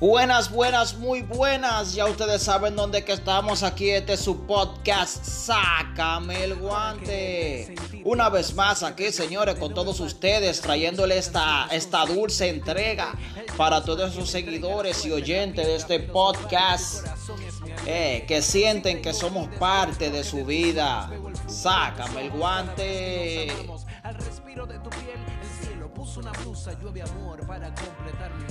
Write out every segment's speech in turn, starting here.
Buenas, buenas, muy buenas. Ya ustedes saben dónde que estamos aquí. Este es su podcast. Sácame el guante. Una vez más aquí, señores, con todos ustedes, trayéndole esta, esta dulce entrega para todos sus seguidores y oyentes de este podcast. Eh, que sienten que somos parte de su vida. Sácame el guante. Al respiro de tu piel, el cielo puso una blusa, llueve amor para completar mi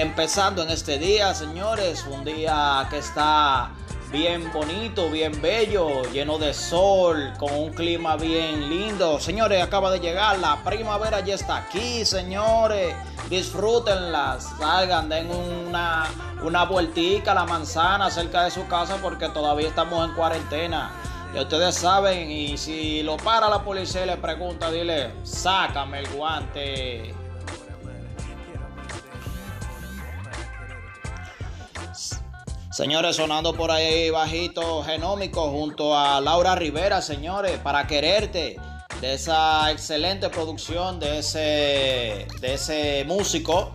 empezando en este día, señores. Un día que está bien bonito, bien bello, lleno de sol, con un clima bien lindo. Señores, acaba de llegar la primavera, ya está aquí, señores. Disfrútenla, salgan, den una, una vueltica a la manzana cerca de su casa porque todavía estamos en cuarentena. Y ustedes saben, y si lo para la policía y le pregunta, dile, sácame el guante. Señores, sonando por ahí bajito genómico junto a Laura Rivera, señores, para quererte de esa excelente producción de ese, de ese músico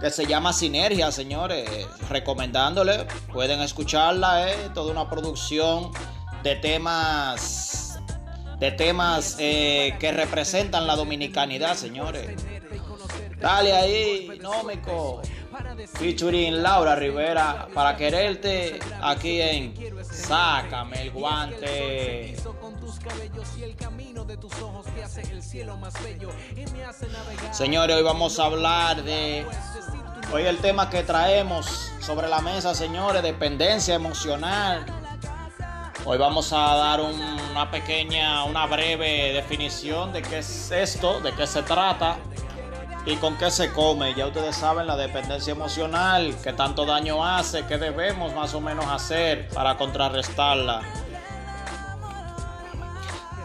que se llama Sinergia, señores. Recomendándole, pueden escucharla, eh, toda una producción de temas, de temas eh, que representan la dominicanidad, señores. Dale ahí, Nómico. Featuring Laura Rivera para quererte aquí en Sácame el guante. Señores, hoy vamos a hablar de hoy el tema que traemos sobre la mesa, señores, dependencia emocional. Hoy vamos a dar una pequeña, una breve definición de qué es esto, de qué se trata y con qué se come. Ya ustedes saben la dependencia emocional, que tanto daño hace, qué debemos más o menos hacer para contrarrestarla.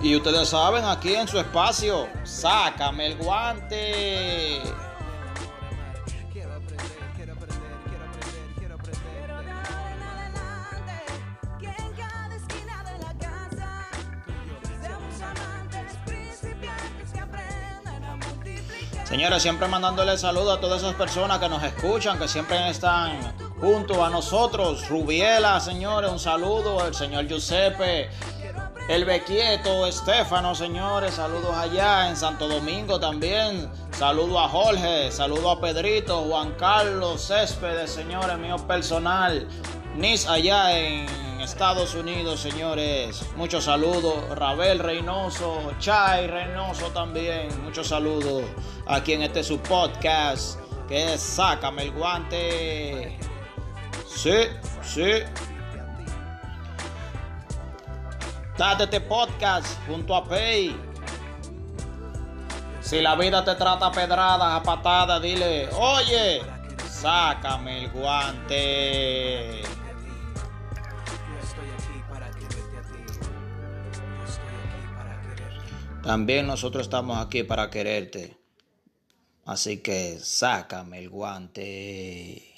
Y ustedes saben, aquí en su espacio, sácame el guante. Señores, siempre mandándole saludos a todas esas personas que nos escuchan, que siempre están junto a nosotros. Rubiela, señores, un saludo. El señor Giuseppe, el Bequieto, Estefano, señores, saludos allá en Santo Domingo también. Saludo a Jorge, saludo a Pedrito, Juan Carlos Céspedes, señores, mío personal. Nis allá en Estados Unidos, señores. Muchos saludos. Rabel Reynoso, Chai Reynoso también. Muchos saludos aquí en este su podcast que es Sácame el guante. Sí, sí. Date este podcast junto a Pay. Si la vida te trata pedradas, a patadas, dile, oye, sácame el guante. También nosotros estamos aquí para quererte. Así que sácame el guante.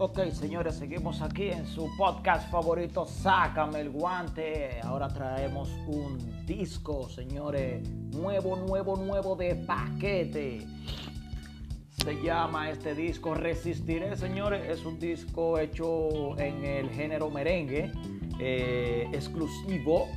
Ok, señores, seguimos aquí en su podcast favorito, Sácame el guante. Ahora traemos un disco, señores, nuevo, nuevo, nuevo de paquete. Se llama este disco Resistiré, señores. Es un disco hecho en el género merengue, eh, exclusivo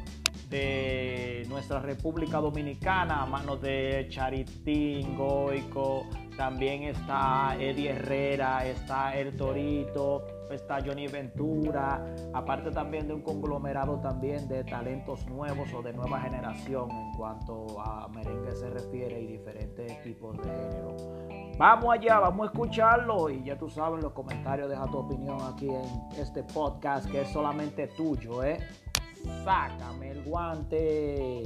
de nuestra República Dominicana, a manos de Charitín, Goico, también está Eddie Herrera, está El Torito, está Johnny Ventura, aparte también de un conglomerado también de talentos nuevos o de nueva generación en cuanto a merengue se refiere y diferentes tipos de género. Vamos allá, vamos a escucharlo y ya tú sabes los comentarios, deja tu opinión aquí en este podcast que es solamente tuyo, ¿eh? Sácame el guante.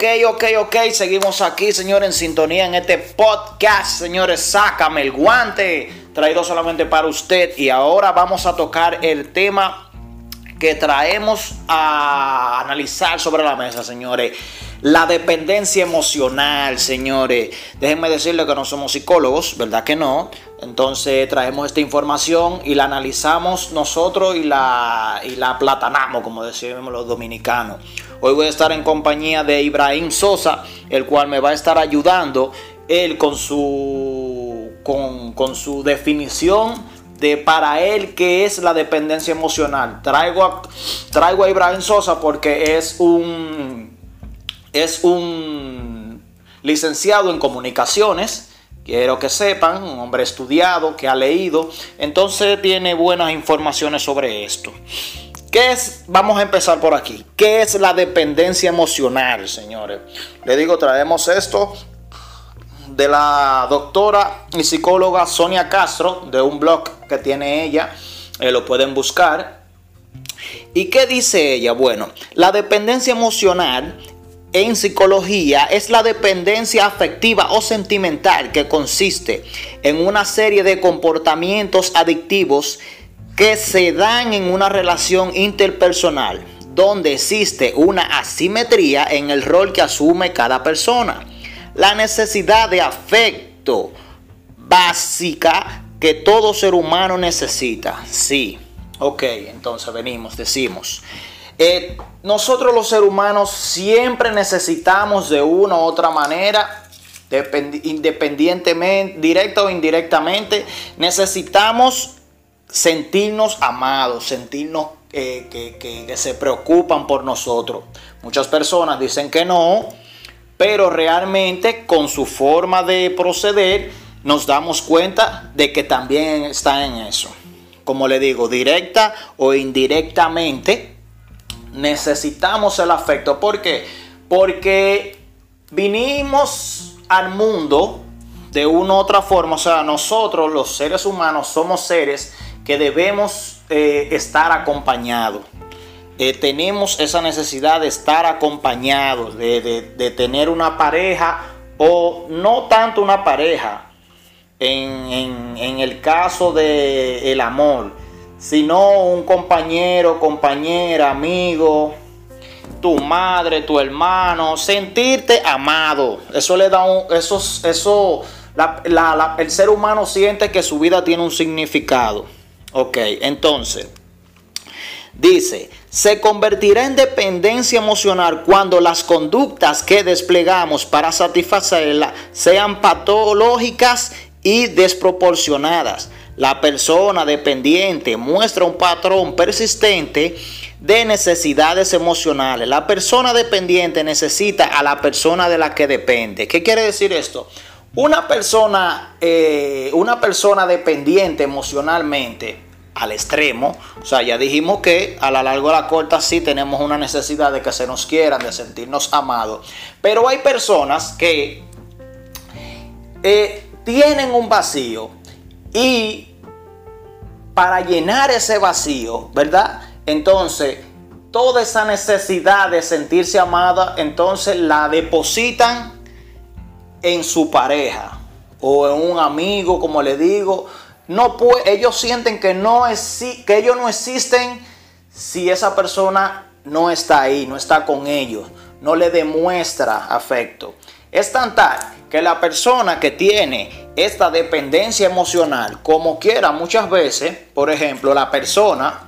Ok, ok, ok, seguimos aquí, señores, en sintonía en este podcast, señores, sácame el guante, traído solamente para usted. Y ahora vamos a tocar el tema que traemos a analizar sobre la mesa, señores. La dependencia emocional, señores. Déjenme decirles que no somos psicólogos, ¿verdad que no? Entonces traemos esta información y la analizamos nosotros y la, y la platanamos, como decimos los dominicanos. Hoy voy a estar en compañía de Ibrahim Sosa, el cual me va a estar ayudando él con su, con, con su definición de para él qué es la dependencia emocional. Traigo traigo a Ibrahim Sosa porque es un, es un licenciado en comunicaciones. Quiero que sepan, un hombre estudiado, que ha leído, entonces tiene buenas informaciones sobre esto. ¿Qué es? Vamos a empezar por aquí. ¿Qué es la dependencia emocional, señores? Le digo, traemos esto de la doctora y psicóloga Sonia Castro, de un blog que tiene ella, eh, lo pueden buscar. ¿Y qué dice ella? Bueno, la dependencia emocional en psicología es la dependencia afectiva o sentimental que consiste en una serie de comportamientos adictivos que se dan en una relación interpersonal donde existe una asimetría en el rol que asume cada persona. La necesidad de afecto básica que todo ser humano necesita. Sí. Ok, entonces venimos, decimos. Eh, nosotros los seres humanos siempre necesitamos de una u otra manera Dependi- independientemente, directa o indirectamente, necesitamos sentirnos amados, sentirnos eh, que se preocupan por nosotros. Muchas personas dicen que no, pero realmente con su forma de proceder nos damos cuenta de que también está en eso. Como le digo, directa o indirectamente, necesitamos el afecto. ¿Por qué? Porque vinimos al mundo de una u otra forma. O sea, nosotros los seres humanos somos seres que debemos eh, estar acompañados. Eh, tenemos esa necesidad de estar acompañados, de, de- tener una pareja o no tanto una pareja en, en- en el caso del el amor, sino un compañero, compañera, amigo, tu madre, tu hermano, sentirte amado. Eso le da un, eso, eso, el ser humano siente que su vida tiene un significado. Ok, entonces, dice, se convertirá en dependencia emocional cuando las conductas que desplegamos para satisfacerla sean patológicas y desproporcionadas. La persona dependiente muestra un patrón persistente de necesidades emocionales. La persona dependiente necesita a la persona de la que depende. ¿Qué quiere decir esto? Una persona, eh, una persona dependiente emocionalmente al extremo, o sea, ya dijimos que a la larga o a la corta sí tenemos una necesidad de que se nos quieran, de sentirnos amados, pero hay personas que eh, tienen un vacío y para llenar ese vacío, ¿verdad? Entonces, toda esa necesidad de sentirse amada, entonces la depositan en su pareja o en un amigo, como le digo. No ellos sienten que, no que ellos no existen si esa persona no está ahí, no está con ellos, no le demuestra afecto. Es tan tal que la persona que tiene esta dependencia emocional, como quiera muchas veces, por ejemplo, la persona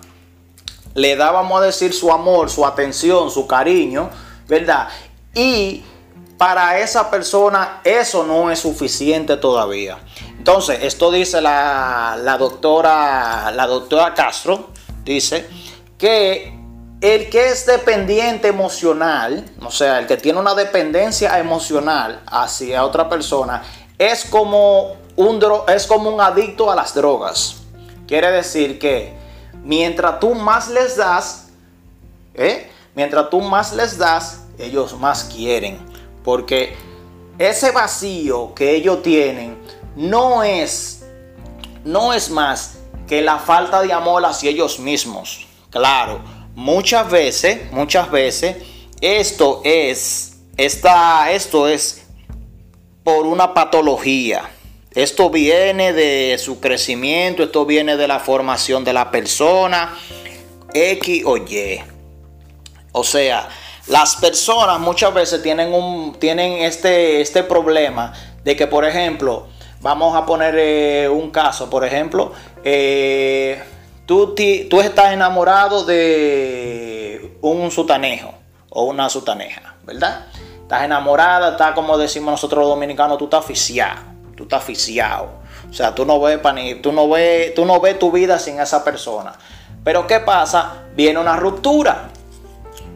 le da, vamos a decir, su amor, su atención, su cariño, ¿verdad? Y para esa persona eso no es suficiente todavía. Entonces, esto dice la, la doctora, la doctora Castro, dice que el que es dependiente emocional, o sea, el que tiene una dependencia emocional hacia otra persona, es como un, es como un adicto a las drogas. Quiere decir que mientras tú más les das, ¿eh? mientras tú más les das, ellos más quieren. Porque ese vacío que ellos tienen no es, no es más que la falta de amor hacia ellos mismos. Claro, muchas veces, muchas veces, esto es, esta, esto es por una patología. Esto viene de su crecimiento, esto viene de la formación de la persona, X o Y. O sea, las personas muchas veces tienen, un, tienen este, este problema de que, por ejemplo, vamos a poner eh, un caso, por ejemplo, eh, tú, estás enamorado de un sutanejo o una sutaneja, ¿verdad? Estás enamorada, está como decimos nosotros los dominicanos, tú estás aficiado, tú estás aficiado. O sea, tú no ves ni- tú no ves, tú no ves tu vida sin esa persona. Pero ¿qué pasa? Viene una ruptura.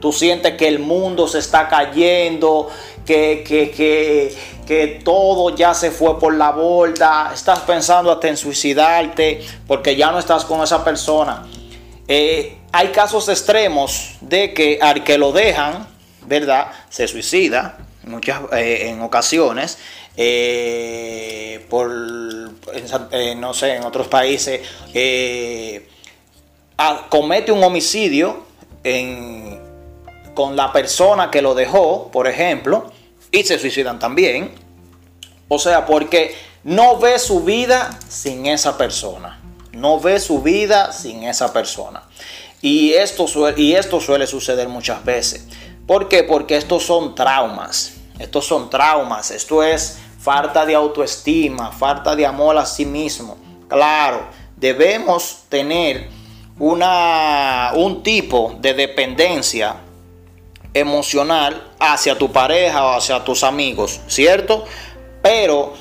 Tú sientes que el mundo se está cayendo, que, que, que, que todo ya se fue por la borda. Estás pensando hasta en suicidarte porque ya no estás con esa persona. Eh, hay casos extremos de que al que lo dejan, ¿verdad? Se suicida muchas, eh, en ocasiones. eh, por, no sé, en otros países. comete un homicidio con la persona que lo dejó, por ejemplo, y se suicidan también. O sea, porque no ve su vida sin esa persona. No ve su vida sin esa persona. Y esto, suele, y esto suele suceder muchas veces. ¿Por qué? Porque estos son traumas. Estos son traumas. Esto es falta de autoestima, falta de amor a sí mismo. Claro, debemos tener una, un tipo de dependencia emocional hacia tu pareja o hacia tus amigos, ¿cierto? pero,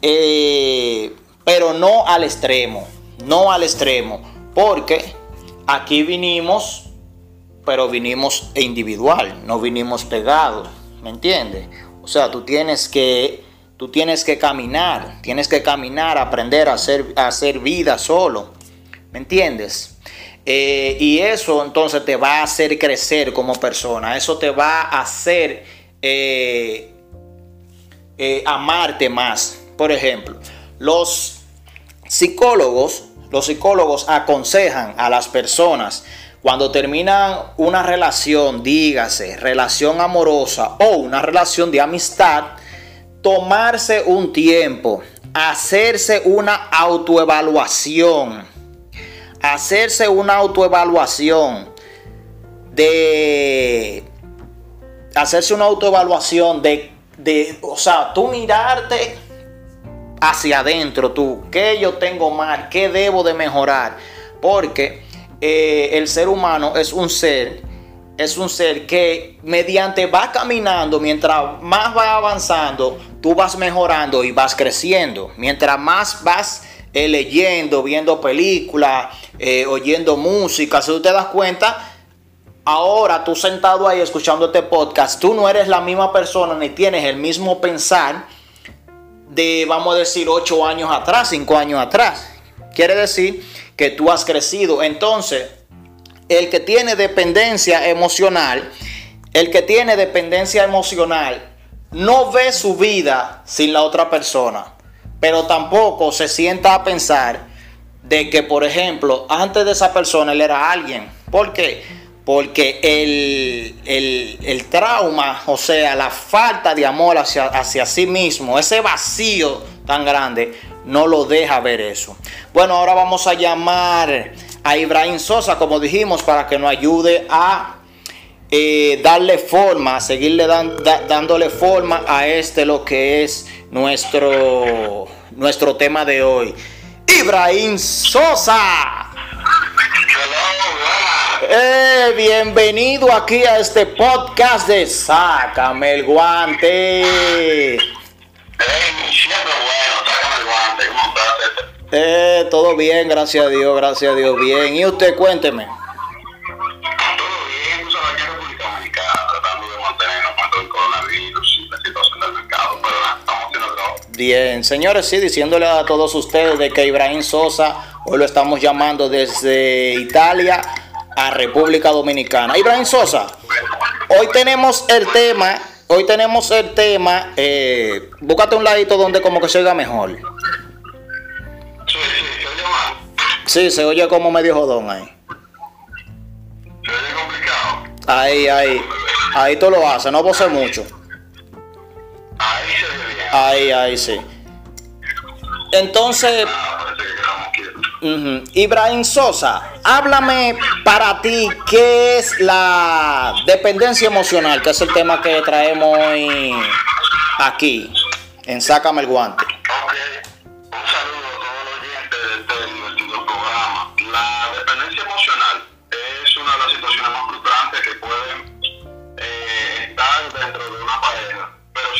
eh, pero no al extremo, no al extremo, porque aquí vinimos, pero vinimos individual, no vinimos pegados, ¿me entiendes? O sea, tú tienes que, tú tienes que caminar, tienes que caminar, aprender a hacer, a hacer vida solo, ¿me entiendes? Eh, y eso entonces te va a hacer crecer como persona, eso te va a hacer eh, eh, amarte más. Por ejemplo, los psicólogos, los psicólogos aconsejan a las personas cuando terminan una relación, dígase, relación amorosa o una relación de amistad, tomarse un tiempo, hacerse una autoevaluación hacerse una autoevaluación de hacerse una autoevaluación de, de, o sea, tú mirarte hacia adentro, tú, qué yo tengo mal, qué debo de mejorar, porque eh, el ser humano es un ser, es un ser que mediante va caminando, mientras más va avanzando, tú vas mejorando y vas creciendo, mientras más vas eh, leyendo, viendo películas, eh, oyendo música. Si tú te das cuenta, ahora tú sentado ahí escuchando este podcast, tú no eres la misma persona ni tienes el mismo pensar de, vamos a decir, ocho años atrás, cinco años atrás. Quiere decir que tú has crecido. Entonces, el que tiene dependencia emocional, el que tiene dependencia emocional, no ve su vida sin la otra persona pero tampoco se sienta a pensar de que, por ejemplo, antes de esa persona él era alguien. ¿Por qué? Porque el, trauma, o sea, la falta de amor hacia, hacia sí mismo, ese vacío tan grande, no lo deja ver eso. Bueno, ahora vamos a llamar a Ibrahim Sosa, como dijimos, para que nos ayude a eh, darle forma, seguirle dándole forma a este lo que es nuestro, nuestro tema de hoy. Ibrahim Sosa. Eh, bienvenido aquí a este podcast de Sácame el guante. Eh, todo bien, gracias a Dios, gracias a Dios, bien. Y usted, cuénteme. Bien, señores, sí, diciéndole a todos ustedes de que Ibrahim Sosa, hoy lo estamos llamando desde Italia a República Dominicana. Ibrahim Sosa, hoy tenemos el tema, hoy tenemos el tema, eh, búscate un ladito donde como que se oiga mejor. Sí, se oye. Sí, se oye como medio jodón ahí. Se oye complicado. Ahí, ahí, ahí tú lo haces, no pose mucho. Ahí se ve bien. Ahí, ahí sí. Entonces, Ibrahim Sosa, háblame para ti qué es la dependencia emocional, que es el tema que traemos hoy aquí en Sácame el Guante. Un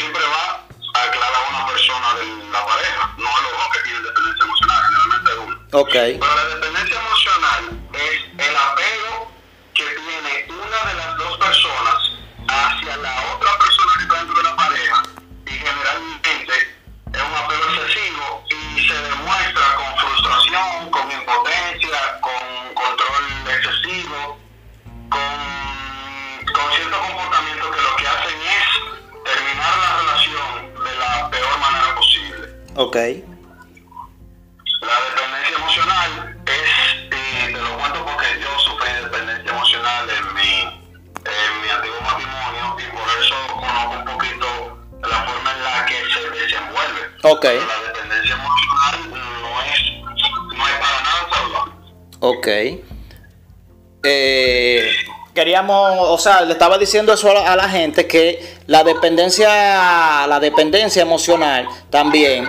siempre va a aclarar a una persona de la pareja, no a los dos que tienen dependencia emocional, generalmente uno. Okay. Pero Ok. La dependencia emocional es, y te lo cuento porque yo sufrí dependencia emocional en mi, en mi antiguo matrimonio y por eso conozco un poquito la forma en la que se desenvuelve. Ok. la dependencia emocional no es, no es para nada saludable. Ok. Eh, queríamos, o sea, le estaba diciendo eso a la, gente que la dependencia, la dependencia emocional también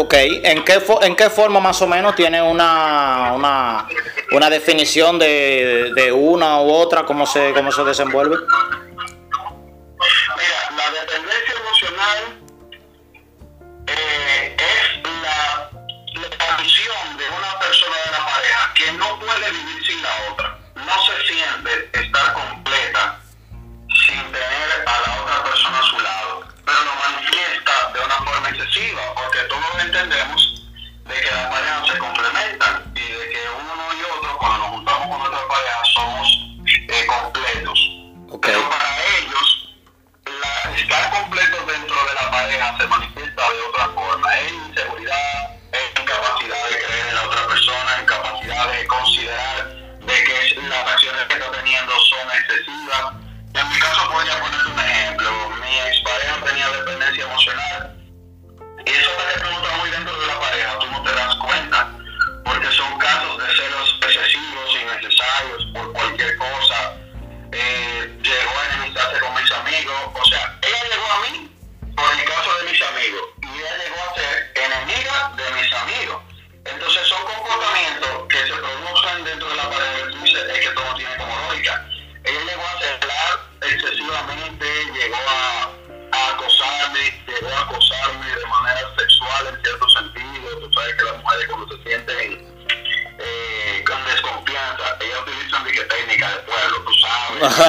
Ok, ¿en qué, en qué forma más o menos tiene una, una, una definición de, de, una u otra? ¿Cómo se, cómo se desenvuelve?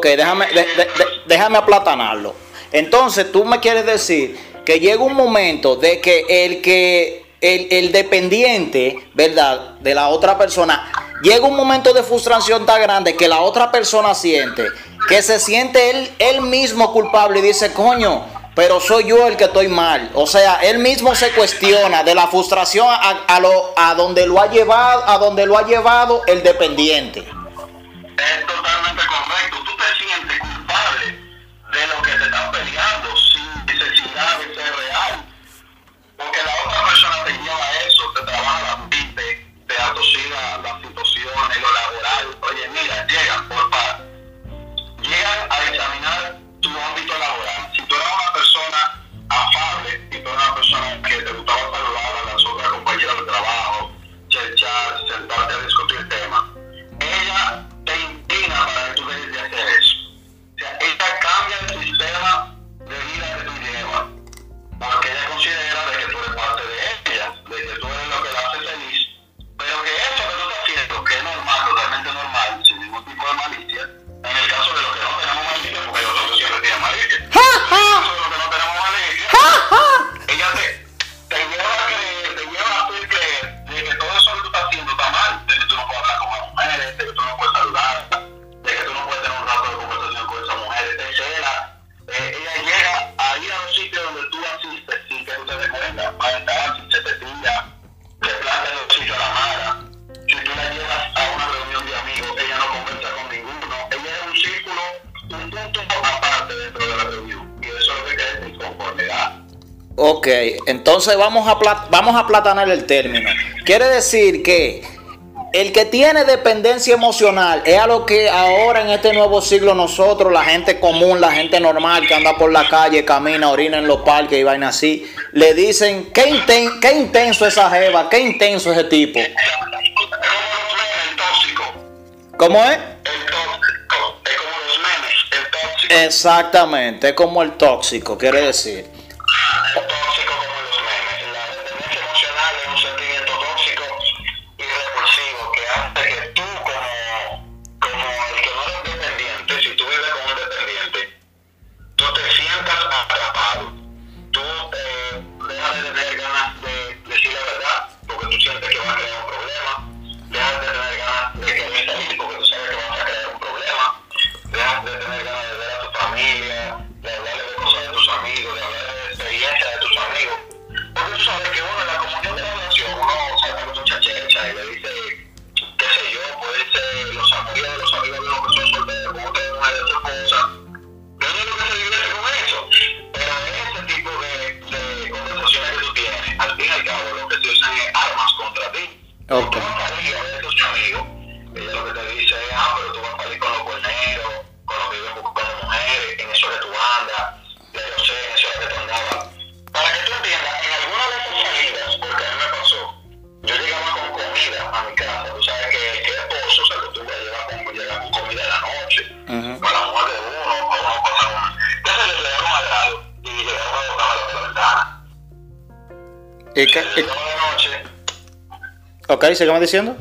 Ok, déjame, déjame aplatanarlo. Entonces, tú me quieres decir que llega un momento de que el que el, dependiente, ¿verdad? De la otra persona, llega un momento de frustración tan grande que la otra persona siente, que se siente él, él mismo culpable y dice, coño, pero soy yo el que estoy mal. O sea, él mismo se cuestiona de la frustración a, lo, a donde lo ha llevado, a donde lo ha llevado el dependiente. entonces vamos a, vamos a platanar el término. Quiere decir que el que tiene dependencia emocional es a lo que ahora en este nuevo siglo nosotros, la gente común, la gente normal que anda por la calle, camina, orina en los parques y vaina así, le dicen, qué, inten qué intenso esa jeva, qué intenso ese tipo. ¿Cómo es? Exactamente, es como el tóxico, quiere decir. De noche, Ok, sígueme diciendo.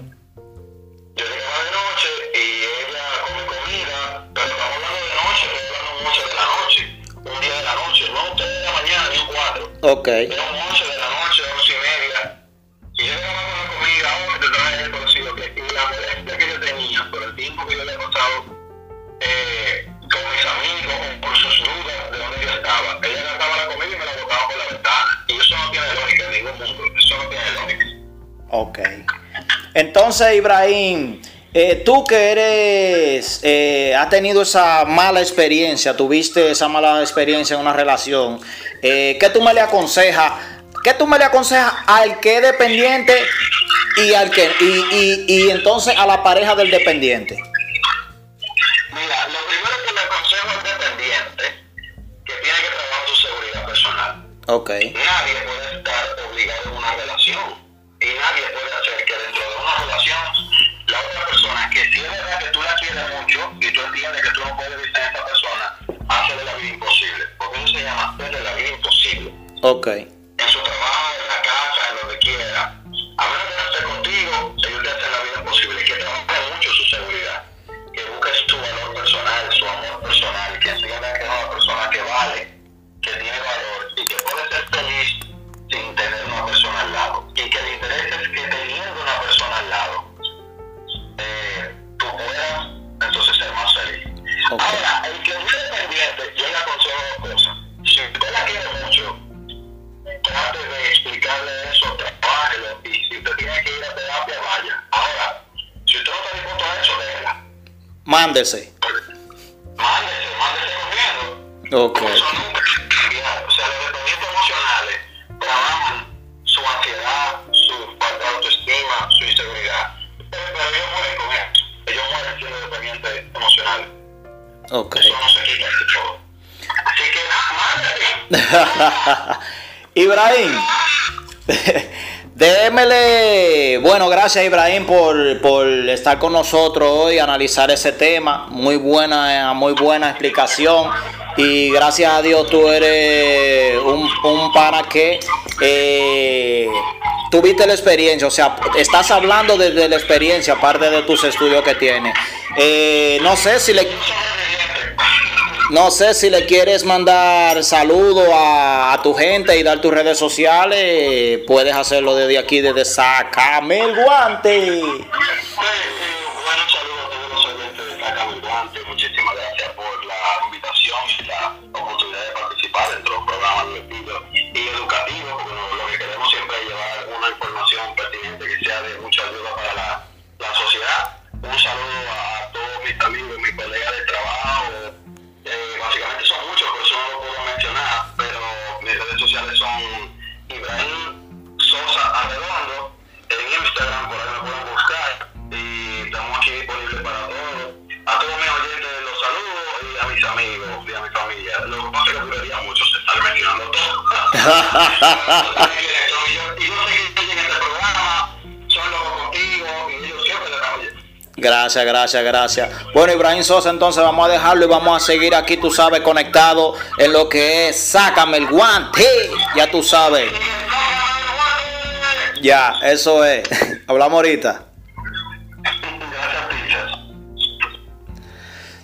Yo llegaba de noche y ella come comida, pero estamos hablando de noche, estoy hablando mucho de la noche, un día de la noche, no un tres de la mañana ni un cuatro, Ok. Entonces, Ibrahim, eh, tú que eres, eh, has tenido esa mala experiencia, tuviste esa mala experiencia en una relación, eh, ¿qué tú me le aconsejas? ¿Qué tú me le aconsejas al que es dependiente y al que y, y, y entonces a la pareja del dependiente? Mira, lo primero que le aconsejo al dependiente que tiene que trabajar su seguridad personal. Ok. Ok. Mándese. Mándese, mándese corriendo. Ok. Eso nunca cambia. O sea, los dependientes emocionales trabajan su ansiedad, su falta de autoestima, su inseguridad. Pero, pero ellos mueren con eso. Ellos mueren siendo dependientes emocionales. Ok. Eso no se quita del todo. Así que nada, mándese. Ibrahim, démele, bueno, gracias Ibrahim por, por estar con nosotros hoy, analizar ese tema, muy buena, muy buena explicación. Y gracias a Dios tú eres un, un pana que eh, tuviste la experiencia, o sea, estás hablando desde la experiencia, aparte de tus estudios que tienes. Eh, no sé si le... No sé si le quieres mandar saludos a, tu gente y dar tus redes sociales, puedes hacerlo desde aquí, desde Sácame el guante. Gracias, gracias, gracias. Bueno, Ibrahim Sosa, entonces vamos a dejarlo y vamos a seguir aquí, tú sabes, conectado en lo que es Sácame el guante. Ya tú sabes. Ya, eso es. Hablamos ahorita.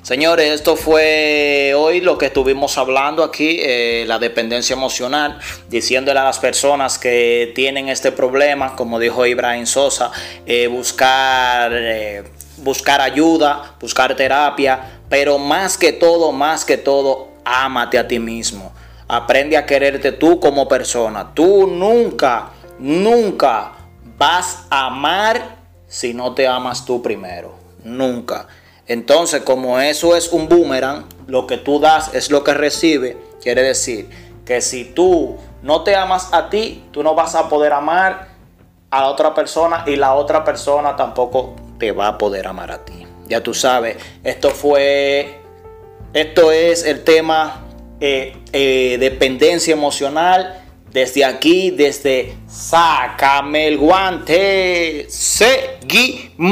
Señores, esto fue hoy lo que estuvimos hablando aquí, eh, la dependencia emocional, diciéndole a las personas que tienen este problema, como dijo Ibrahim Sosa, eh, buscar, eh, buscar ayuda, buscar terapia, pero más que todo, más que todo, ámate a ti mismo. Aprende a quererte tú como persona. Tú nunca, nunca vas a amar si no te amas tú primero. Nunca. Entonces, como eso es un boomerang, lo que tú das es lo que recibe. Quiere decir que si tú no te amas a ti, tú no vas a poder amar a la otra persona y la otra persona tampoco te va a poder amar a ti. Ya tú sabes, esto fue, esto es el tema eh, eh, dependencia emocional. Desde aquí, desde Sácame el guante. Seguimos.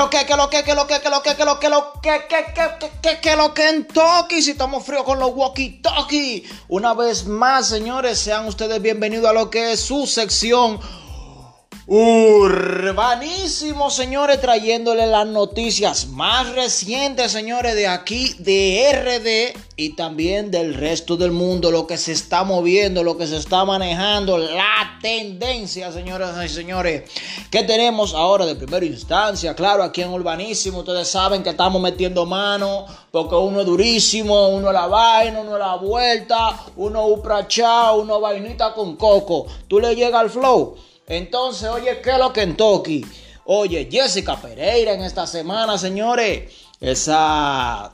Lo que, que lo que, que lo que, que lo que, que lo que, lo que, que, que, que, que, lo que en Toki, si estamos fríos con los walkie talkie. Una vez más, señores, sean ustedes bienvenidos a lo que es su sección urbanísimo, señores, trayéndole las noticias más recientes, señores, de aquí, de RD y también del resto del mundo, lo que se está moviendo, lo que se está manejando, la tendencia, señoras y señores, que tenemos ahora de primera instancia, claro, aquí en Urbanísimo, ustedes saben que estamos metiendo mano, porque uno es durísimo, uno es la vaina, uno es la vuelta, uno uprachá, uno vainita con coco, tú le llegas al flow. Entonces, oye, ¿qué es lo que en Toki? Oye, Jessica Pereira en esta semana, señores. Esa,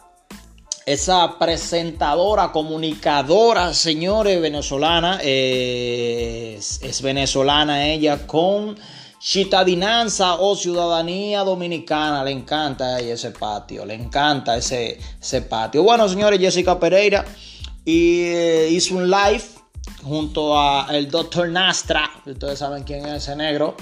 esa presentadora, comunicadora, señores, venezolana. eh, es, es venezolana ella con Chitadinanza o ciudadanía dominicana. Le encanta ese patio. Le encanta ese, ese patio. Bueno, señores, Jessica Pereira eh, hizo un live junto a el Dr. Nastra, ustedes saben quién es ese negro.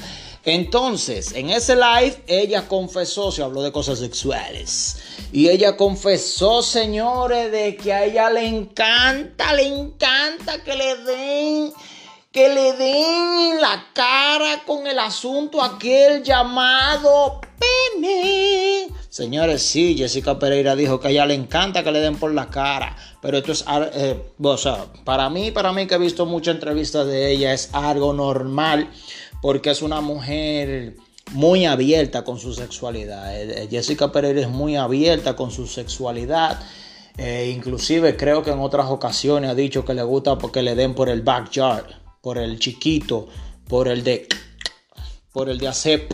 Entonces, en ese live, ella confesó, se habló de cosas sexuales. Y ella confesó, señores, de que a ella le encanta, le encanta que le den, que le den en la cara con el asunto aquel llamado pene. Señores, sí, Jessica Pereira dijo que a ella le encanta que le den por la cara. Pero esto es, eh, o sea, para mí, para mí que he visto muchas entrevistas de ella, es algo normal porque es una mujer muy abierta con su sexualidad. Eh, Jessica Pereira es muy abierta con su sexualidad. Eh, inclusive creo que en otras ocasiones ha dicho que le gusta porque le den por el backyard, por el chiquito, por el de, por el de hacer.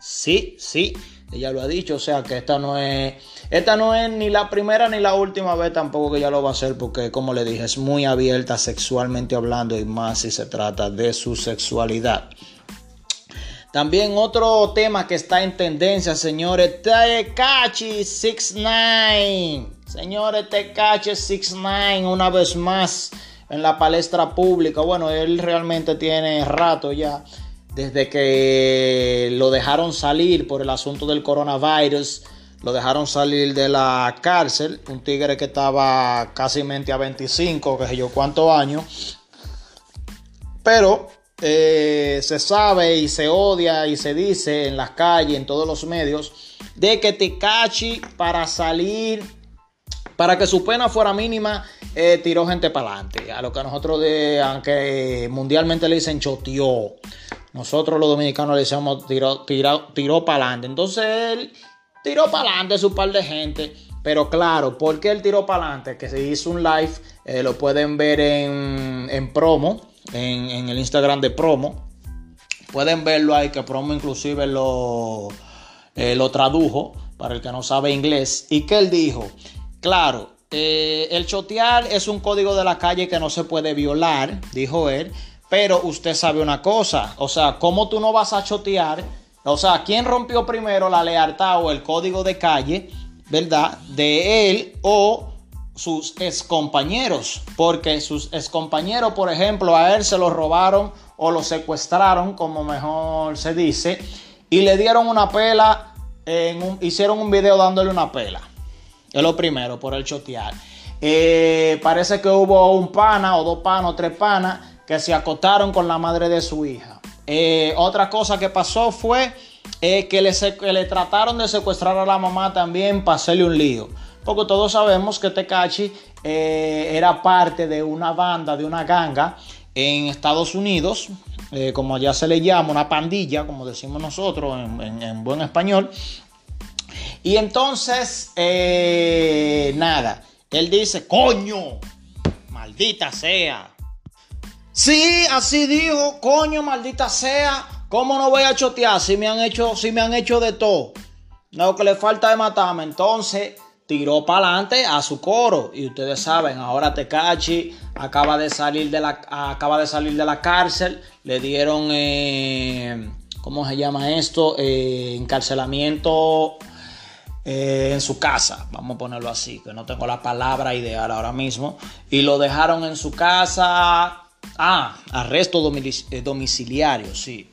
Sí, sí. Ella lo ha dicho, o sea que esta no es, esta no es ni la primera ni la última vez tampoco que ella lo va a hacer, porque como le dije, es muy abierta sexualmente hablando y más si se trata de su sexualidad. También otro tema que está en tendencia, señores, Tekachi 69. Señores, Tekachi 69 una vez más en la palestra pública. Bueno, él realmente tiene rato ya desde que lo dejaron salir por el asunto del coronavirus, lo dejaron salir de la cárcel, un tigre que estaba casi a 25, que sé yo cuántos años, pero eh, se sabe y se odia y se dice en las calles, en todos los medios, de que Tekachi para salir, para que su pena fuera mínima, eh, tiró gente para adelante, a lo que nosotros, aunque mundialmente le dicen choteó. Nosotros los dominicanos le decíamos tiró, tiró, tiró para adelante. Entonces él tiró para adelante su par de gente. Pero claro, ¿por qué él tiró para adelante? Que se hizo un live, eh, lo pueden ver en, en promo, en, en, el Instagram de promo. Pueden verlo ahí, que promo inclusive lo, eh, lo tradujo para el que no sabe inglés. ¿Y que él dijo? Claro, eh, el chotear es un código de la calle que no se puede violar, dijo él. Pero usted sabe una cosa, o sea, ¿cómo tú no vas a chotear? O sea, ¿quién rompió primero la lealtad o el código de calle, verdad? De él o sus excompañeros. Porque sus excompañeros, por ejemplo, a él se lo robaron o lo secuestraron, como mejor se dice, y le dieron una pela, en un, hicieron un video dándole una pela. Es lo primero, por el chotear. Eh, parece que hubo un pana o dos panas o tres panas que se acotaron con la madre de su hija. Eh, otra cosa que pasó fue eh, que, le, que, le, trataron de secuestrar a la mamá también para hacerle un lío. Porque todos sabemos que Tecachi era parte de una banda, de una ganga en Estados Unidos, como ya se le llama, una pandilla, como decimos nosotros en buen español. Y entonces, eh, nada, Él dice, coño, maldita sea. Sí, así dijo, coño, maldita sea. ¿Cómo no voy a chotear si me han hecho, si me han hecho de todo? Lo que le falta es matarme. Entonces tiró para adelante a su coro. Y ustedes saben, ahora Tecachi acaba de salir de la, acaba de salir de la cárcel. Le dieron, eh, ¿cómo se llama esto? Eh, encarcelamiento eh, en su casa. Vamos a ponerlo así, que no tengo la palabra ideal ahora mismo. Y lo dejaron en su casa. Ah, arresto domiciliario, sí.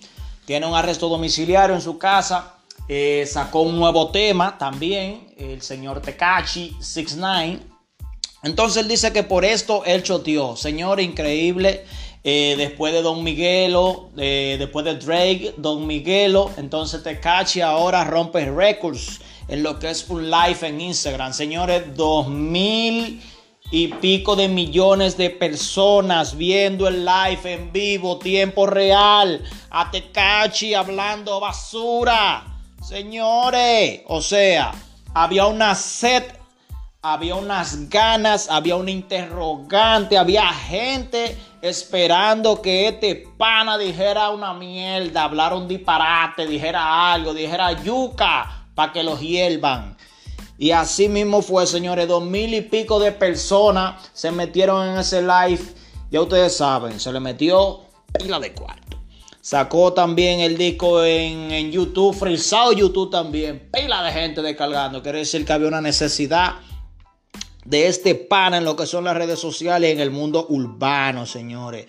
Tiene un arresto domiciliario en su casa. Eh, sacó un nuevo tema también, el señor Tekachi 69. Entonces él dice que por esto él choteó. Señor, increíble. Eh, después de Don Miguelo, eh, después de Drake, Don Miguelo. Entonces Tekachi ahora rompe récords en lo que es un live en Instagram. Señores, dos mil y pico de millones de personas viendo el live en vivo, tiempo real, a Tecachi hablando basura. Señores, o sea, había una sed, había unas ganas, había un interrogante, había gente esperando que este pana dijera una mierda, hablara un disparate, dijera algo, dijera yuca para que los hiervan. Y así mismo fue, señores, dos mil y pico de personas se metieron en ese live. Ya ustedes saben, se le metió pila de cuarto. Sacó también el disco en, YouTube, frisado YouTube también. Pila de gente descargando. Quiere decir que había una necesidad de este pana en lo que son las redes sociales en el mundo urbano, señores.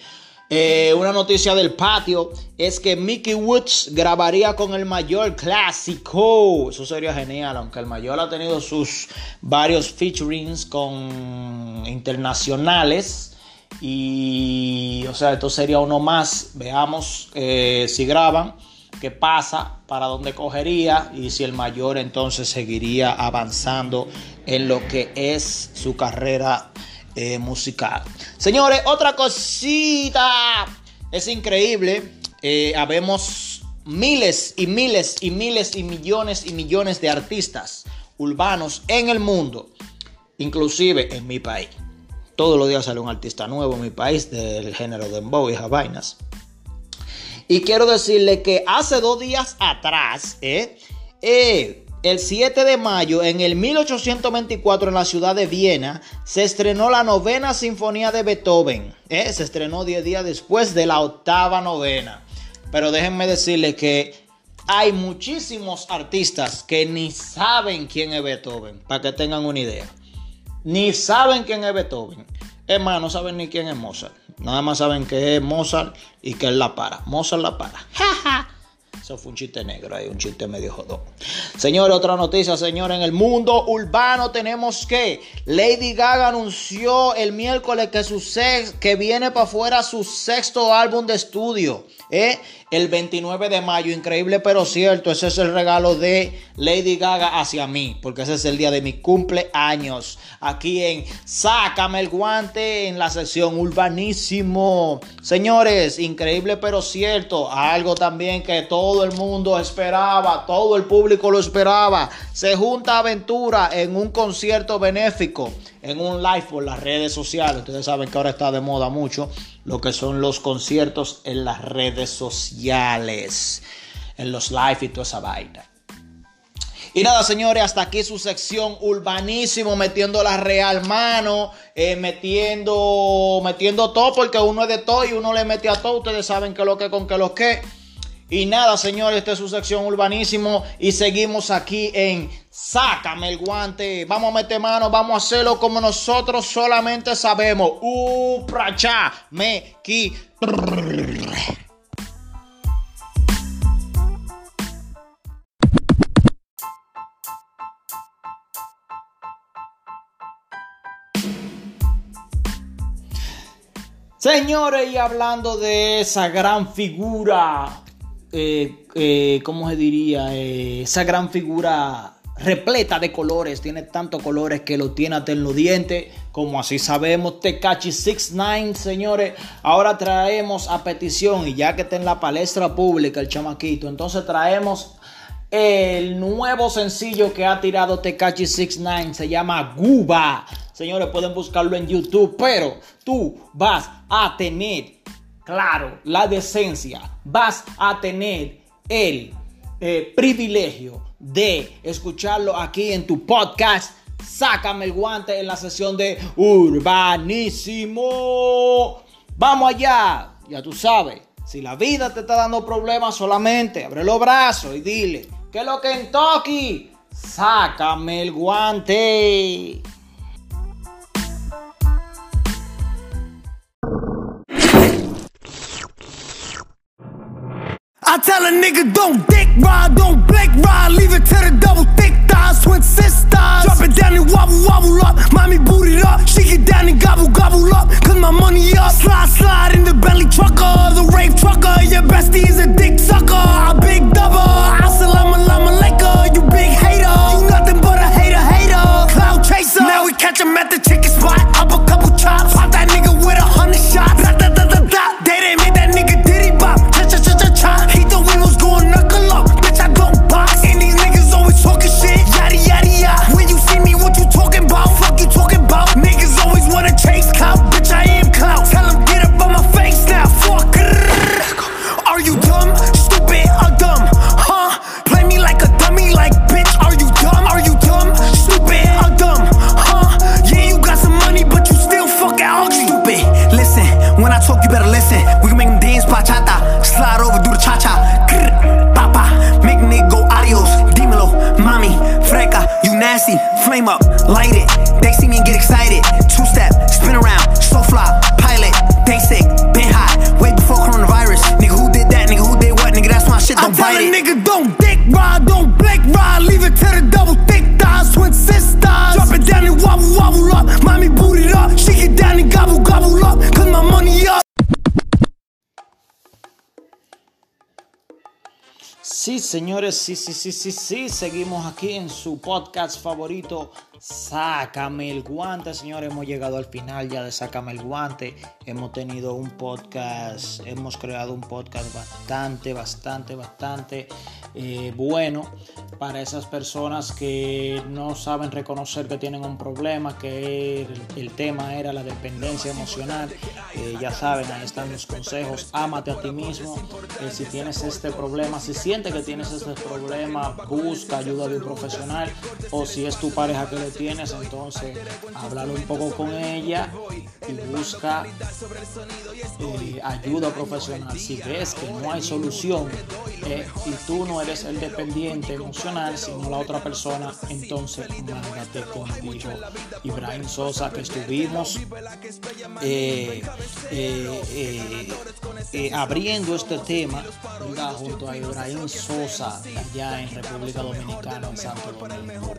Eh, una noticia del patio es que Mickey Woods grabaría con el mayor clásico. Eso sería genial, aunque el mayor ha tenido sus varios featurings con internacionales. Y, o sea, esto sería uno más. Veamos eh, si graban, qué pasa, para dónde cogería y si el mayor entonces seguiría avanzando en lo que es su carrera eh, musical. Señores, otra cosita. Es increíble. Eh, habemos miles y miles y miles y millones y millones de artistas urbanos en el mundo. Inclusive en mi país. Todos los días sale un artista nuevo en mi país del género de dembow y vainas. Y quiero decirle que hace dos días atrás, eh, eh el 7 de mayo, en el 1824, en la ciudad de Viena, se estrenó la novena sinfonía de Beethoven. ¿eh? Se estrenó 10 días después de la octava novena. Pero déjenme decirles que hay muchísimos artistas que ni saben quién es Beethoven, para que tengan una idea. Ni saben quién es Beethoven. Es más, no saben ni quién es Mozart. Nada más saben que es Mozart y que él la para. Mozart la para. Eso fue un chiste negro ahí, un chiste medio jodón. Señores, otra noticia, señores. En el mundo urbano tenemos que Lady Gaga anunció el miércoles que, su que viene para afuera su sexto álbum de estudio. ¿eh? El 29 de mayo, increíble pero cierto, ese es el regalo de Lady Gaga hacia mí, porque ese es el día de mi cumpleaños. Aquí en Sácame el guante en la sección urbanísimo. Señores, increíble pero cierto, algo también que todo el mundo esperaba, todo el público lo esperaba. Se junta Aventura en un concierto benéfico, en un live por las redes sociales. Ustedes saben que ahora está de moda mucho lo que son los conciertos en las redes sociales, en los live y toda esa vaina. Y nada, señores, hasta aquí su sección urbanísimo, metiendo la real mano, eh, metiendo, metiendo todo, porque uno es de todo y uno le mete a todo. Ustedes saben que lo que con que lo que. Y nada, señores, esta es su sección urbanísimo y seguimos aquí en Sácame el guante. Vamos a meter mano, vamos a hacerlo como nosotros solamente sabemos. Upracha, me, ki. Señores, y hablando de esa gran figura eh, eh, ¿cómo se diría? Eh, esa gran figura repleta de colores, tiene tantos colores que lo tiene hasta en los dientes, como así sabemos, Tecachi 69, señores, ahora traemos a petición, y ya que está en la palestra pública el chamaquito, entonces traemos el nuevo sencillo que ha tirado Tecachi 69, se llama Guba, Señores, pueden buscarlo en YouTube, pero tú vas a tener, claro, la decencia, vas a tener el eh, privilegio de escucharlo aquí en tu podcast. Sácame el guante en la sesión de Urbanísimo. Vamos allá. Ya tú sabes, si la vida te está dando problemas, solamente abre los brazos y dile, ¿qué es lo que en Toki? Sácame el guante. Tell a nigga don't dick ride, don't blink ride, leave it to the double thick thighs, twin sisters. Drop it down and wobble wobble up, mommy boot it up, she get down and gobble gobble up, cause my money up. Slide slide in the belly trucker, the rave trucker, your bestie is a dick sucker, a big double. Assalamu alaikum, you big hater, you nothing but a hater hater. Cloud chaser, now we catch him at the chicken spot, up a couple chops, pop that nigga with a hundred shots. Señores, sí, sí, sí, sí, sí. Seguimos aquí en su podcast favorito, Sácame el guante. Señores, hemos llegado al final ya de Sácame el guante. Hemos tenido un podcast, hemos creado un podcast bastante, bastante, bastante eh, bueno para esas personas que no saben reconocer que tienen un problema, que el, tema era la dependencia emocional. Eh, ya saben, ahí están los consejos. Ámate a ti mismo. Eh, si tienes este problema, si sientes que tienes este problema, busca ayuda de un profesional. O si es tu pareja que lo entonces háblalo un poco con ella y busca eh, ayuda profesional. Si ves que no hay solución eh, y tú no eres el dependiente emocional, sino la otra persona, entonces mándate contigo. Ibrahim Sosa, que estuvimos eh, eh, abriendo este tema ¿verdad? junto a Ibrahim Sosa, allá en República Dominicana, en Santo Domingo.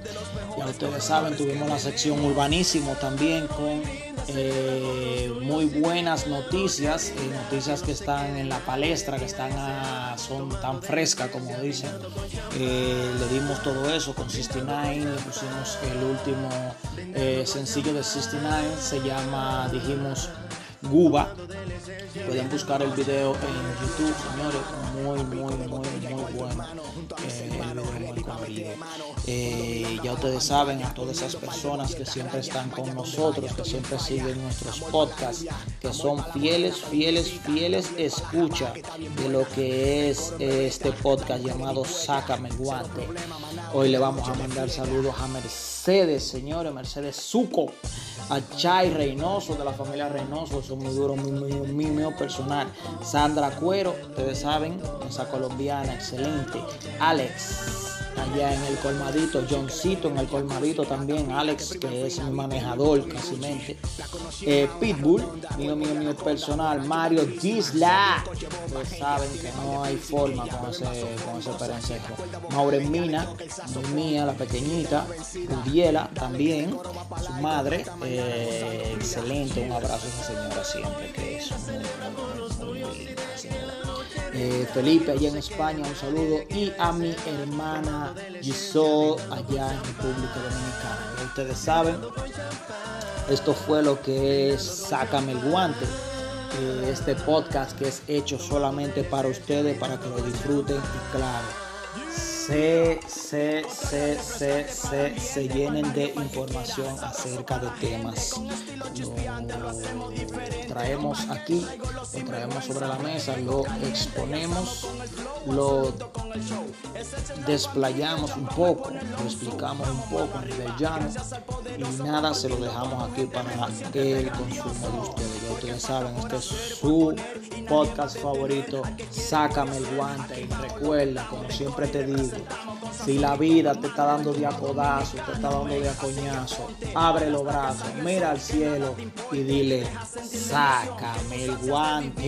Ya ustedes saben, tuvimos la sección urbanísimo también con eh, muy buenas noticias, eh, noticias que están en la palestra, que están a- son tan frescas como dicen. Eh, le dimos todo eso con 69, le pusimos el último eh, sencillo de 69, se llama, dijimos, Guba. Pueden buscar el video en YouTube, señores. Muy, muy, muy, muy bueno. Eh. Eh, ya ustedes saben, a todas esas personas que siempre están con nosotros, que siempre siguen nuestros podcasts, que son fieles, fieles, fieles escucha de lo que es este podcast llamado Sácame guante. Hoy le vamos a mandar saludos a Mercedes, señores, Mercedes Suco, a Chay Reynoso de la familia Reynoso, son muy duros, muy, muy, muy mío personal. Sandra Cuero, ustedes saben, esa colombiana, excelente. Alex, allá en el colmadito, Johncito en el colmadito también, Alex, que es mi manejador casi mente. Eh, Pitbull, mío, mío, mío personal, Mario Gisla, ustedes saben que no hay forma con ese, con ese perencejo. Maureen Mina, mía, la pequeñita, Judiela también, su madre, eh, excelente, un abrazo a esa señora siempre, que es muy, muy, muy, linda. Eh, Felipe allá en España, un saludo. Y a mi hermana Giselle allá en República Dominicana. Ustedes saben, esto fue lo que es Sácame el guante. eh, Este podcast que es hecho solamente para ustedes, para que lo disfruten y claro, se, se, se, se, se, se llenen de información acerca de temas. Lo traemos aquí, lo traemos sobre la mesa, lo exponemos, lo desplayamos un poco, lo explicamos un poco a nivel y nada se lo dejamos aquí para el consumo de ustedes. Ya ustedes saben, este es su podcast favorito. Sácame el guante y recuerda, como siempre te digo, si la vida te está dando de acodazo, te está dando de acoñazo, abre los brazos, mira al cielo y dile, sácame el guante.